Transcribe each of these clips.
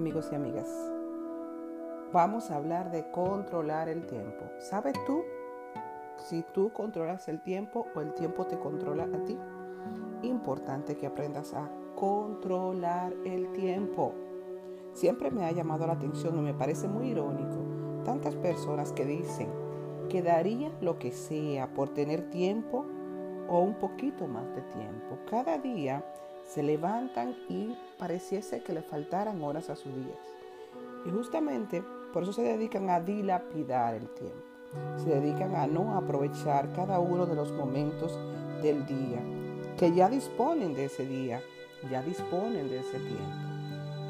amigos y amigas. Vamos a hablar de controlar el tiempo. ¿Sabes tú si tú controlas el tiempo o el tiempo te controla a ti? Importante que aprendas a controlar el tiempo. Siempre me ha llamado la atención y me parece muy irónico tantas personas que dicen que darían lo que sea por tener tiempo o un poquito más de tiempo. Cada día se levantan y pareciese que le faltaran horas a sus días. Y justamente por eso se dedican a dilapidar el tiempo. Se dedican a no aprovechar cada uno de los momentos del día, que ya disponen de ese día, ya disponen de ese tiempo.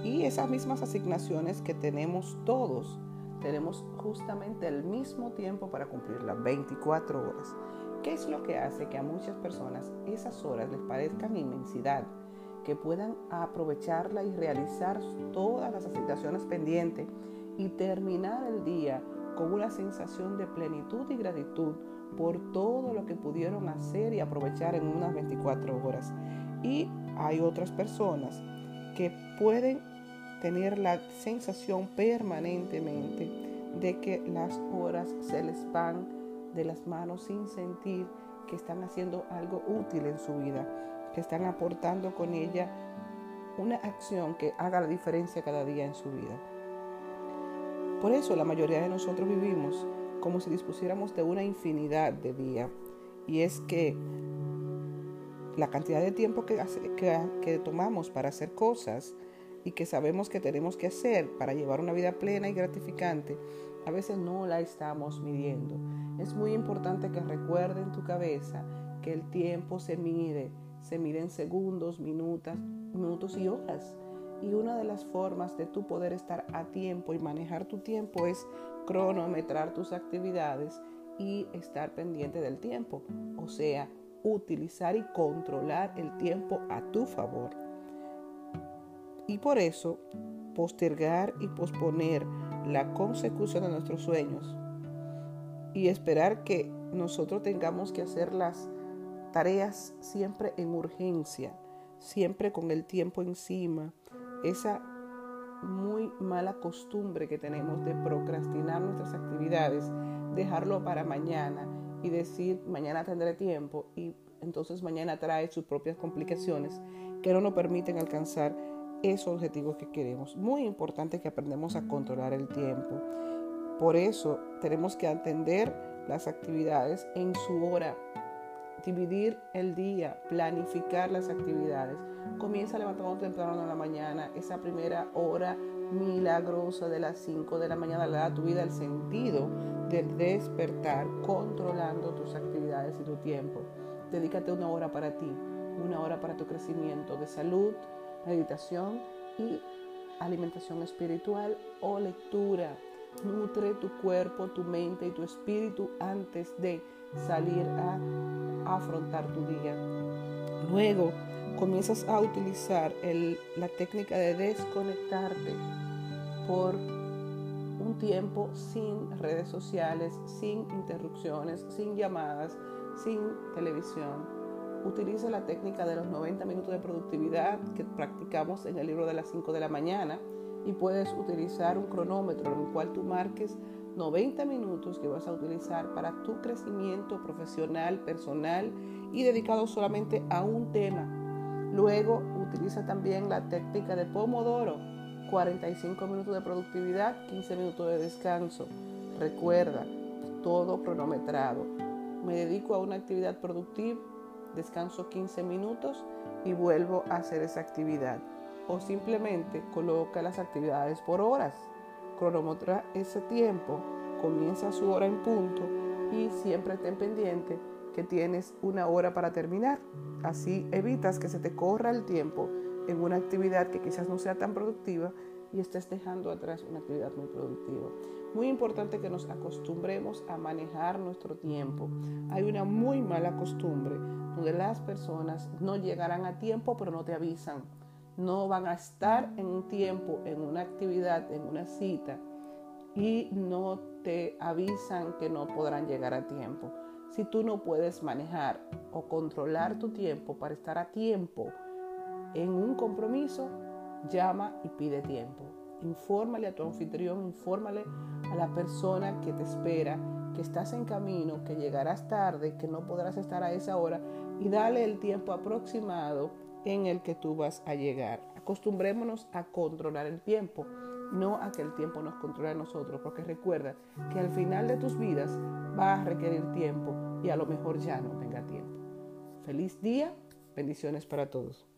Y esas mismas asignaciones que tenemos todos, tenemos justamente el mismo tiempo para cumplir las 24 horas. ¿Qué es lo que hace que a muchas personas esas horas les parezcan inmensidad? Que puedan aprovecharla y realizar todas las asignaciones pendientes y terminar el día con una sensación de plenitud y gratitud por todo lo que pudieron hacer y aprovechar en unas 24 horas. Y hay otras personas que pueden tener la sensación permanentemente de que las horas se les van de las manos sin sentir que están haciendo algo útil en su vida que están aportando con ella una acción que haga la diferencia cada día en su vida. Por eso la mayoría de nosotros vivimos como si dispusiéramos de una infinidad de días. Y es que la cantidad de tiempo que, tomamos para hacer cosas y que sabemos que tenemos que hacer para llevar una vida plena y gratificante, a veces no la estamos midiendo. Es muy importante que recuerde en tu cabeza que el tiempo se mide se miden segundos, minutos, minutos y horas. Y una de las formas de tu poder estar a tiempo y manejar tu tiempo es cronometrar tus actividades y estar pendiente del tiempo. O sea, utilizar y controlar el tiempo a tu favor. Y por eso, postergar y posponer la consecución de nuestros sueños y esperar que nosotros tengamos que hacerlas tareas siempre en urgencia, siempre con el tiempo encima, esa muy mala costumbre que tenemos de procrastinar nuestras actividades, dejarlo para mañana y decir mañana tendré tiempo y entonces mañana trae sus propias complicaciones que no nos permiten alcanzar esos objetivos que queremos. Muy importante que aprendamos a controlar el tiempo. Por eso tenemos que atender las actividades en su hora dividir el día, planificar las actividades. Comienza levantando temprano en la mañana, esa primera hora milagrosa de las 5 de la mañana le da a tu vida el sentido de despertar, controlando tus actividades y tu tiempo. Dedícate una hora para ti, una hora para tu crecimiento de salud, meditación y alimentación espiritual o lectura. Nutre tu cuerpo, tu mente y tu espíritu antes de salir a afrontar tu día. Luego comienzas a utilizar la técnica de desconectarte por un tiempo sin redes sociales, sin interrupciones, sin llamadas, sin televisión. Utiliza la técnica de los 90 minutos de productividad que practicamos en el libro de las 5 de la mañana y puedes utilizar un cronómetro en el cual tú marques 90 minutos que vas a utilizar para tu crecimiento profesional, personal y dedicado solamente a un tema. Luego utiliza también la técnica de Pomodoro, 45 minutos de productividad, 15 minutos de descanso. Recuerda, todo cronometrado. Me dedico a una actividad productiva, descanso 15 minutos y vuelvo a hacer esa actividad. O simplemente coloca las actividades por horas cronometra ese tiempo, comienza su hora en punto y siempre ten pendiente que tienes una hora para terminar. Así evitas que se te corra el tiempo en una actividad que quizás no sea tan productiva y estés dejando atrás una actividad muy productiva. Muy importante que nos acostumbremos a manejar nuestro tiempo. Hay una muy mala costumbre donde las personas no llegarán a tiempo pero no te avisan no van a estar en un tiempo, en una actividad, en una cita y no te avisan que no podrán llegar a tiempo. Si tú no puedes manejar o controlar tu tiempo para estar a tiempo en un compromiso, llama y pide tiempo. Infórmale a tu anfitrión, infórmale a la persona que te espera, que estás en camino, que llegarás tarde, que no podrás estar a esa hora y dale el tiempo aproximado en el que tú vas a llegar. Acostumbrémonos a controlar el tiempo, no a que el tiempo nos controle a nosotros, porque recuerda que al final de tus vidas va a requerir tiempo y a lo mejor ya no tenga tiempo. Feliz día, bendiciones para todos.